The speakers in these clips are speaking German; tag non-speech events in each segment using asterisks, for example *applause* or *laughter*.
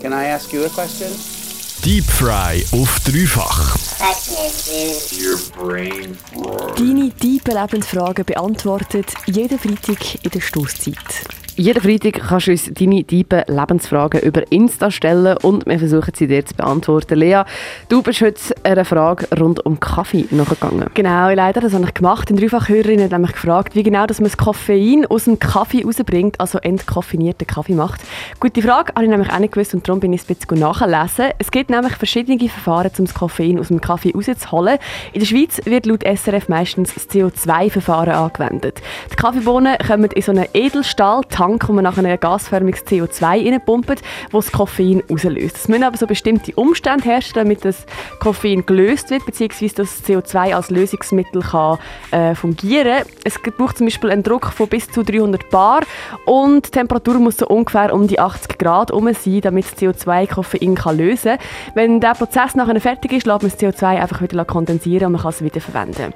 Can I ask you a question? Deep Fry auf dreifach. Deine tiefen Lebensfragen beantwortet jeden Freitag in der Stoßzeit. Jeden Freitag kannst du uns deine tiefen Lebensfragen über Insta stellen und wir versuchen sie dir zu beantworten. Lea, du bist heute einer Frage rund um Kaffee nachgegangen. Genau, leider, das habe ich gemacht. Eine Dreifachhörerin hat nämlich gefragt, wie genau dass man das Koffein aus dem Kaffee rausbringt, also entkoffinierten Kaffee macht. Gute Frage, habe ich nämlich auch nicht gewusst und darum bin ich es nachlesen. Es gibt nämlich verschiedene Verfahren, um das Koffein aus dem Kaffee rauszuholen. In der Schweiz wird laut SRF meistens das CO2-Verfahren angewendet. Die Kaffeebohnen kommen in so einen Edelstahl-Tank, wo man nachher ein gasförmiges CO2 reinpumpt, das das Koffein auslöst. Es müssen aber so bestimmte Umstände herrschen, damit das Koffein gelöst wird, beziehungsweise das CO2 als Lösungsmittel kann, äh, fungieren Es braucht zum Beispiel einen Druck von bis zu 300 Bar und die Temperatur muss so ungefähr um die 80 Grad herum sein, damit das CO2 Koffein kann lösen kann. Wenn der Prozess nachher fertig ist, lässt man das CO2 einfach wieder kondensieren und man kann es wieder verwenden.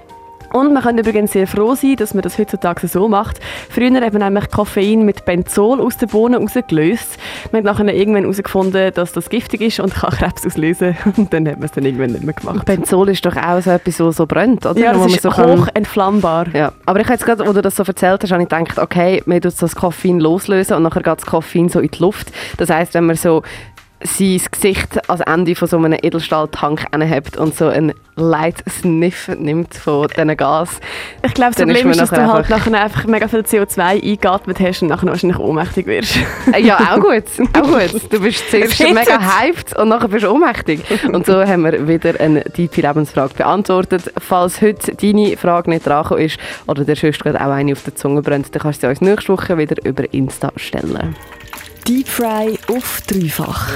Und man kann übrigens sehr froh sein, dass man das heutzutage so macht. Früher hat man nämlich Koffein mit Benzol aus den Bohnen rausgelöst. Man hat nachher irgendwann herausgefunden, dass das giftig ist und kann Krebs auslösen. *laughs* Und dann hat man es dann irgendwann nicht mehr gemacht. Benzol ist doch auch so etwas, so, so brennt, oder? Ja, das Wo ist so hoch entflammbar. Ja, aber ich habe jetzt gerade, als du das so erzählt hast, habe ich gedacht, okay, man tut das Koffein loslösen und nachher geht das Koffein so in die Luft. Das heisst, wenn man so sein Gesicht als Ende von so einem Edelstahltank anhebt und so einen light Sniff nimmt von diesen Gas. Ich glaube, das Dann Problem ist, dass du halt nachher einfach mega viel CO2 eingeatmet hast und nachher wahrscheinlich ohnmächtig wirst. Äh, Ja, auch gut. *laughs* Auch gut. Du bist zuerst mega hyped und nachher bist du ohnmächtig. Und so haben wir wieder eine tiefe Lebensfrage beantwortet. Falls heute deine Frage nicht dran ist oder der sonst gerade auch eine auf der Zunge brennt, dann kannst du sie uns nächste Woche wieder über Insta stellen. Deep Fry auf dreifach.